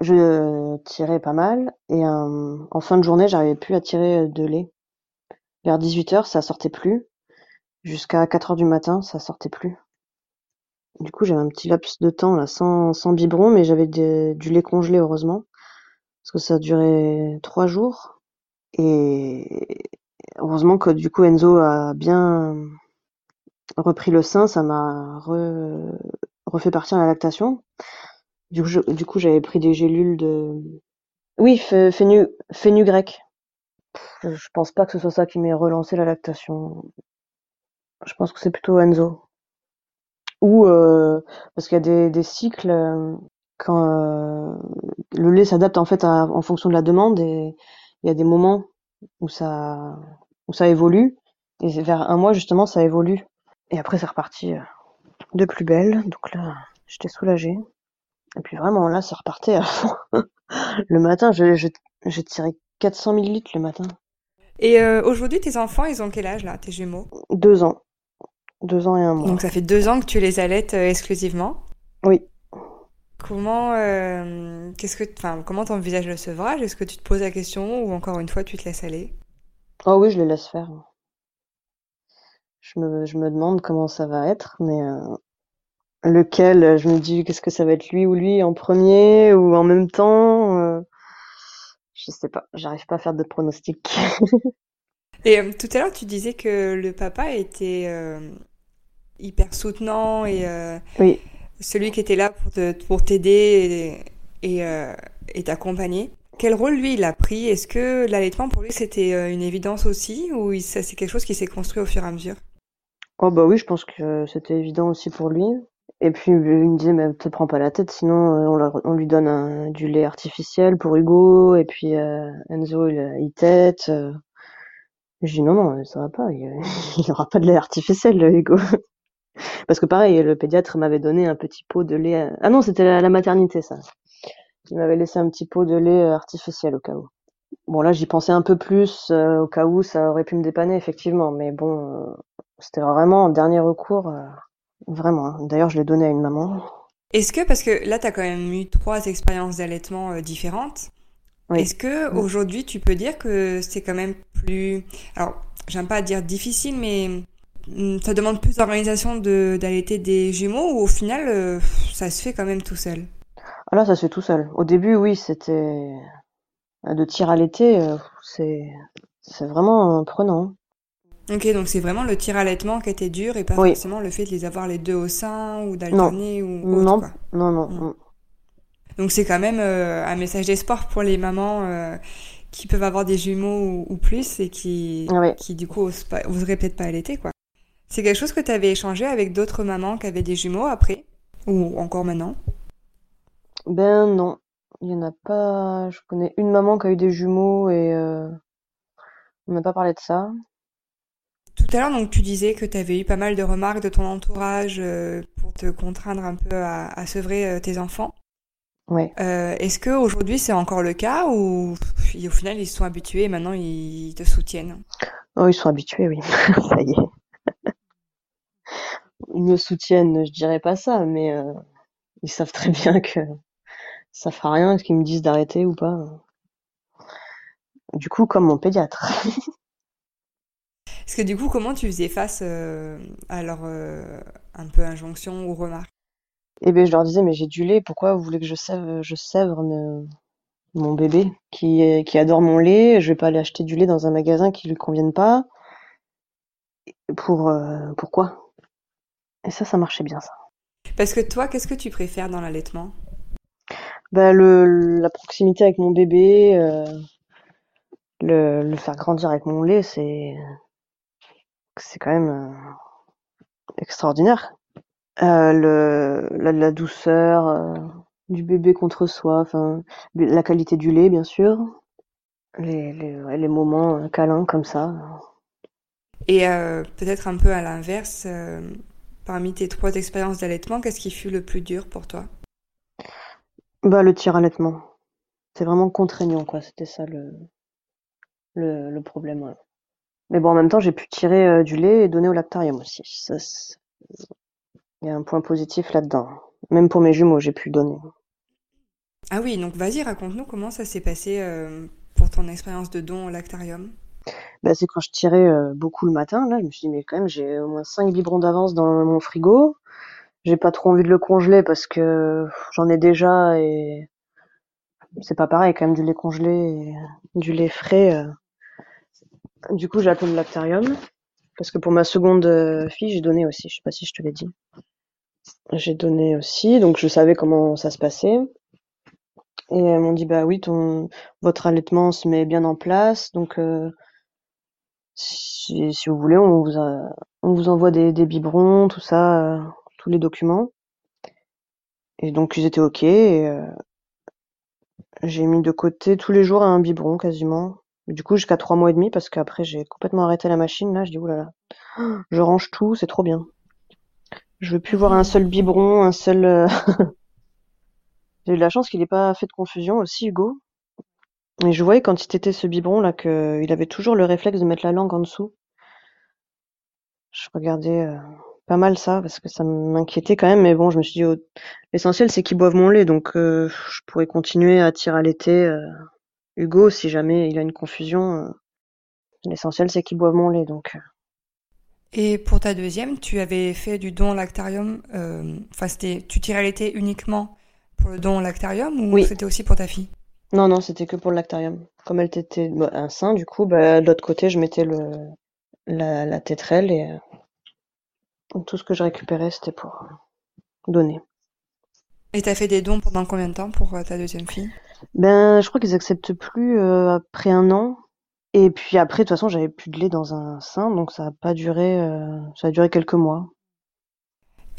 je tirais pas mal et euh, en fin de journée, j'arrivais plus à tirer de lait. Vers 18h, ça sortait plus. Jusqu'à 4h du matin, ça sortait plus. Du coup, j'avais un petit laps de temps là, sans, biberon, mais j'avais du lait congelé, heureusement, parce que ça duré trois jours. Et heureusement que du coup, Enzo a bien repris le sein, ça m'a re- refait partir la lactation. Du coup, j'avais pris des gélules de... Oui, fénu, fenugrec. Je, pense pas que ce soit ça qui m'ait relancé la lactation. Je pense que c'est plutôt Enzo. Ou euh, parce qu'il y a des, cycles euh, quand euh, le lait s'adapte en fait en fonction de la demande et il y a des moments où ça où ça évolue. Et vers un mois justement ça évolue. Et après c'est reparti euh, de plus belle. Donc là j'étais soulagée. Et puis vraiment là ça repartait à fond. Le matin je, je, j'ai tiré 400 millilitres le matin. Et euh, aujourd'hui, tes enfants, ils ont quel âge là, tes jumeaux? deux ans. Deux ans et un mois. Donc ça fait deux ans que tu les allaites euh, exclusivement? oui. Comment, euh, qu'est-ce que, enfin, comment t'envisages le sevrage? Est-ce que tu te poses la question ou encore une fois tu te laisses aller? Oh oui je les laisse faire. Je me, je me demande comment ça va être mais euh, lequel euh, je me dis qu'est-ce que ça va être lui ou lui en premier ou en même temps euh, je sais pas j'arrive pas à faire de pronostics Et euh, tout à l'heure, tu disais que le papa était euh, hyper soutenant et euh, oui. celui qui était là pour te, pour t'aider et, et, euh, et t'accompagner. Quel rôle lui il a pris? Est-ce que l'allaitement pour lui c'était euh, une évidence aussi? Ou c'est quelque chose qui s'est construit au fur et à mesure? oh bah oui je pense que c'était évident aussi pour lui et puis il me disait mais te prends pas la tête sinon euh, on, lui donne du lait artificiel pour Hugo et puis euh, Enzo il, il tète euh. je dis non non ça va pas il y aura pas de lait artificiel Hugo Parce que pareil, le pédiatre m'avait donné un petit pot de lait. Ah non, c'était à la maternité, ça. Il m'avait laissé un petit pot de lait euh, artificiel au cas où. Bon, là, j'y pensais un peu plus euh, au cas où ça aurait pu me dépanner, effectivement. Mais bon, euh, c'était vraiment en dernier recours. euh, vraiment. hein. D'ailleurs, je l'ai donné à une maman. Est-ce que, parce que là, tu as quand même eu trois expériences d'allaitement différentes, Oui. est-ce que Mm. aujourd'hui tu peux dire que c'est quand même plus... Alors, j'aime pas dire difficile, mais mm, ça demande plus d'organisation de d'allaiter des jumeaux ou au final, ça se fait quand même tout seul? Ah là, ça se fait tout seul. Au début, oui, c'était euh, de tir à l'été. euh, c'est c'est vraiment prenant. Ok, donc c'est vraiment le tir allaitement qui était dur et pas Oui. forcément le fait de les avoir les deux au sein ou d'alterner ou autre, Non, quoi. non, non. Mm. mm. Donc c'est quand même euh, un message d'espoir pour les mamans euh, qui peuvent avoir des jumeaux ou, ou plus et qui, Ah qui du coup osent pas- oseraient peut-être pas allaiter quoi. C'est quelque chose que tu avais échangé avec d'autres mamans qui avaient des jumeaux après ou encore maintenant? Ben non, il y en a pas. Je connais une maman qui a eu des jumeaux et euh, on n'a pas parlé de ça. Tout à l'heure donc tu disais que tu avais eu pas mal de remarques de ton entourage euh, pour te contraindre un peu à, à sevrer euh, tes enfants. Ouais. Est-ce que aujourd'hui c'est encore le cas ou au final ils se sont habitués et maintenant ils te soutiennent? Oh, ils sont habitués, oui. Ça y est. Ils me soutiennent, je dirais pas ça, mais ils savent très bien que ça fera rien qu'ils me disent d'arrêter ou pas? Du coup, comme mon pédiatre. Parce que du coup, comment tu faisais face euh, à leur euh, un peu injonction ou remarques? Et ben je leur disais, mais j'ai du lait, pourquoi vous voulez que je sève, je sèvre me- mon bébé qui, est- qui adore mon lait, je vais pas aller acheter du lait dans un magasin qui lui convienne pas. Pour euh, pourquoi? Et ça, ça marchait bien, ça. Parce que toi, qu'est-ce que tu préfères dans l'allaitement? Bah, le, la proximité avec mon bébé, euh, le, faire grandir avec mon lait, c'est, c'est quand même euh, extraordinaire. Euh, le, la, douceur, du bébé contre soi, la qualité du lait, bien sûr, les, les, moments câlins comme ça. Et peut-être un peu à l'inverse, parmi tes trois expériences d'allaitement, qu'est-ce qui fut le plus dur pour toi? Bah le tir allaitement. C'est vraiment contraignant, quoi. C'était ça le, le, le problème. Mais bon, en même temps, j'ai pu tirer euh, du lait et donner au lactarium aussi. Ça, il y a un point positif là-dedans. Même pour mes jumeaux, j'ai pu donner. Ah oui, donc vas-y, raconte-nous comment ça s'est passé euh, pour ton expérience de don au lactarium. Bah, c'est quand je tirais euh, beaucoup le matin, là, je me suis dit, mais quand même, j'ai au moins 5 biberons d'avance dans mon frigo. J'ai pas trop envie de le congeler parce que j'en ai déjà et c'est pas pareil quand même du lait congelé et du lait frais. Euh. Du coup, j'ai appelé le lactarium parce que pour ma seconde euh, fille, j'ai donné aussi. Je sais pas si je te l'ai dit. J'ai donné aussi, donc je savais comment ça se passait. Et elles m'ont dit bah oui, ton votre allaitement se met bien en place, donc euh, si, si, vous voulez, on vous, on vous envoie des, des biberons, tout ça, tous les documents. Et donc ils étaient ok. Et, j'ai mis de côté tous les jours un biberon quasiment. Du coup, jusqu'à trois mois et demi, parce qu'après, j'ai complètement arrêté la machine. Là, je dis, oulala, je range tout, c'est trop bien. Je veux plus voir un seul biberon, un seul. Euh, j'ai eu de la chance qu'il n'ait pas fait de confusion aussi, Hugo. Et je voyais quand il était ce biberon là qu'il avait toujours le réflexe de mettre la langue en dessous. Je regardais euh, pas mal ça parce que ça m'inquiétait quand même, mais bon, je me suis dit, oh, l'essentiel c'est qu'ils boivent mon lait, donc euh, je pourrais continuer à tirer à l'été euh, Hugo si jamais il a une confusion. Euh, l'essentiel c'est qu'ils boivent mon lait, donc. Et pour ta deuxième, tu avais fait du don lactarium, enfin c'était, tu tirais à l'été uniquement pour le don lactarium ou c'était aussi pour ta fille? Non, non, c'était que pour le lactarium. Comme elle était bah, un sein, du coup, bah, de l'autre côté, je mettais le la, la tétrelle et tout ce que je récupérais, c'était pour donner. Et t'as fait des dons pendant combien de temps pour euh, ta deuxième fille? Ben, je crois qu'ils acceptent plus euh, après un an. Et puis après, de toute façon, j'avais plus de lait dans un sein, donc ça a pas duré. Euh, ça a duré quelques mois.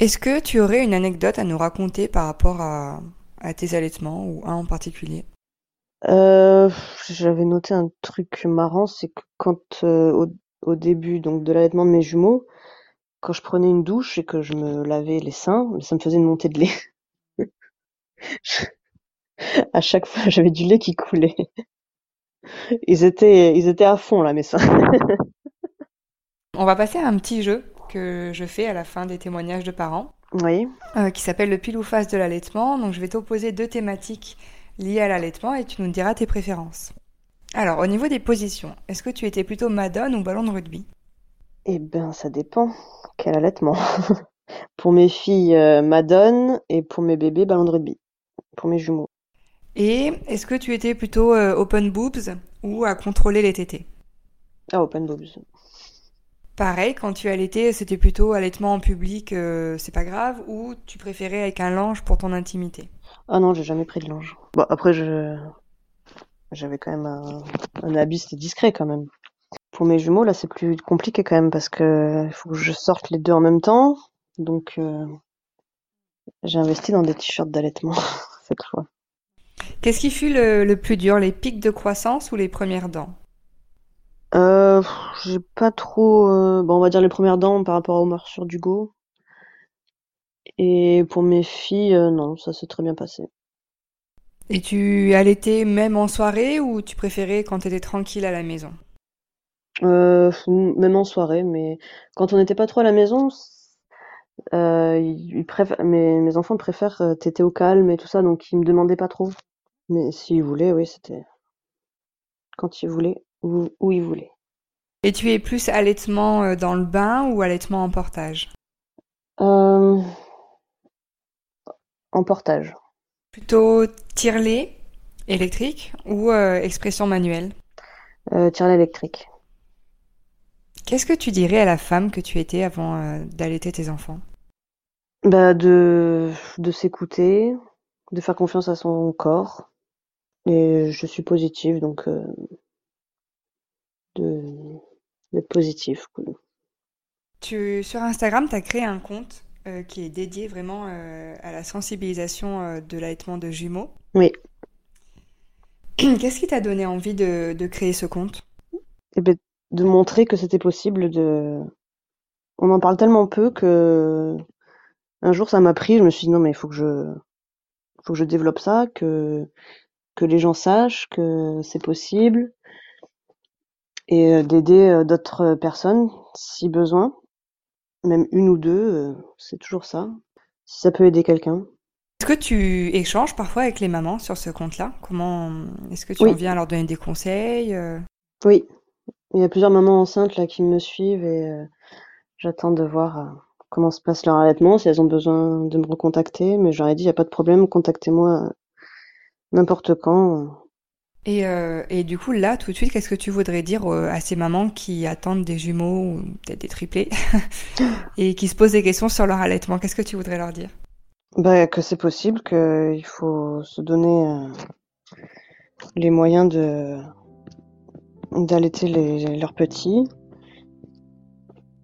Est-ce que tu aurais une anecdote à nous raconter par rapport à, tes allaitements ou un en particulier? J'avais noté un truc marrant, c'est que quand au, au, début donc de l'allaitement de mes jumeaux, quand je prenais une douche et que je me lavais les seins, ça me faisait une montée de lait. à chaque fois, j'avais du lait qui coulait. Ils étaient, ils étaient à fond là, mes seins. On va passer à un petit jeu que je fais à la fin des témoignages de parents. Oui. Euh, qui s'appelle le pile ou face de l'allaitement. Donc je vais t'opposer deux thématiques liées à l'allaitement et tu nous diras tes préférences. Alors, au niveau des positions, est-ce que tu étais plutôt madone ou ballon de rugby? Eh ben, ça dépend. Quel allaitement? Pour mes filles, euh, Madone et pour mes bébés, ballon de rugby. Pour mes jumeaux. Et est-ce que tu étais plutôt euh, open boobs ou à contrôler les tétés? Ah, open boobs. Pareil, quand tu allaitais, c'était plutôt allaitement en public, euh, c'est pas grave, ou tu préférais avec un linge pour ton intimité? Ah non, j'ai jamais pris de linge. Bon, après, je... j'avais quand même un, un habit, c'était discret quand même. Pour mes jumeaux, là, c'est plus compliqué quand même parce que il faut que je sorte les deux en même temps. Donc, euh, j'ai investi dans des t-shirts d'allaitement cette fois. Qu'est-ce qui fut le, plus dur, les pics de croissance ou les premières dents? Euh, J'ai pas trop. Euh, bon, on va dire les premières dents par rapport aux morsures d'Hugo. Et pour mes filles, non, ça s'est très bien passé. Et tu allaitais même en soirée ou tu préférais quand tu étais tranquille à la maison? Euh, même en soirée, mais quand on n'était pas trop à la maison, euh, ils mes, mes enfants préfèrent euh, téter au calme et tout ça, donc ils me demandaient pas trop. Mais s'ils voulaient, oui, c'était quand ils voulaient, où, où ils voulaient. Et tu es plus allaitement euh, dans le bain ou allaitement en portage? En portage. Plutôt tire-lait électrique ou expression manuelle? Euh, Tire-lait électrique. Qu'est-ce que tu dirais à la femme que tu étais avant euh, d'allaiter tes enfants? Bah de, de s'écouter, de faire confiance à son corps. Et je suis positive, donc euh, de d'être positif. Tu, sur Instagram, tu as créé un compte qui est dédié vraiment à la sensibilisation de l'allaitement de jumeaux. Oui. Qu'est-ce qui t'a donné envie de, de créer ce compte? Eh ben, De montrer que c'était possible de... On en parle tellement peu que un jour ça m'a pris, je me suis dit non mais il faut que je faut que je développe ça, que que les gens sachent que c'est possible et d'aider d'autres personnes si besoin, même une ou deux, c'est toujours ça. Si ça peut aider quelqu'un. Est-ce que tu échanges parfois avec les mamans sur ce compte-là? Comment est-ce que tu en viens à leur donner des conseils Oui, il y a plusieurs mamans enceintes là qui me suivent et j'attends de voir comment se passe leur allaitement, si elles ont besoin de me recontacter. Mais j'aurais dit, il n'y a pas de problème, contactez-moi n'importe quand. Et, euh, et, du coup, là, tout de suite, qu'est-ce que tu voudrais dire euh, à ces mamans qui attendent des jumeaux ou peut-être des triplés et qui se posent des questions sur leur allaitement? Qu'est-ce que tu voudrais leur dire? Bah, Que c'est possible, qu'il faut se donner euh, les moyens de d'allaiter leurs petits,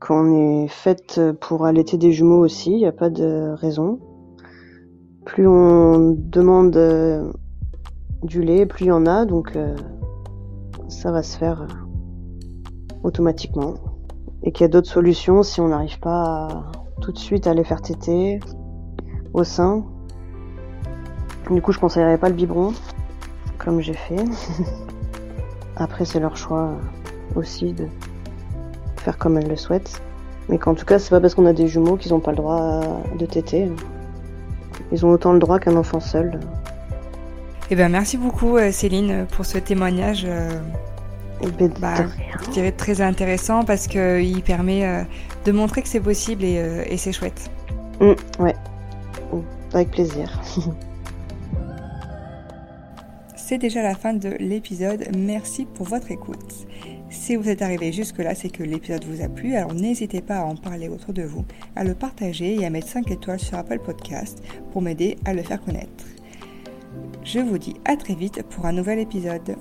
qu'on est faite pour allaiter des jumeaux aussi, il n'y a pas de raison. Plus on demande du lait, plus il y en a, donc euh, ça va se faire euh, automatiquement. Et qu'il y a d'autres solutions si on n'arrive pas tout de suite à les faire téter au sein. Du coup, je conseillerais pas le biberon, comme j'ai fait. Après, c'est leur choix aussi de faire comme elles le souhaitent. Mais qu'en tout cas, c'est pas parce qu'on a des jumeaux qu'ils n'ont pas le droit de téter. Ils ont autant le droit qu'un enfant seul. Eh ben, merci beaucoup euh, Céline pour ce témoignage. Euh, eh ben, bah, je dirais très intéressant parce qu'il permet euh, de montrer que c'est possible et, c'est chouette. Mm, ouais, avec plaisir. c'est déjà la fin de l'épisode. Merci pour votre écoute. Si vous êtes arrivé jusque-là, c'est que l'épisode vous a plu, alors n'hésitez pas à en parler autour de vous, à le partager et à mettre 5 étoiles sur Apple Podcast pour m'aider à le faire connaître. Je vous dis à très vite pour un nouvel épisode.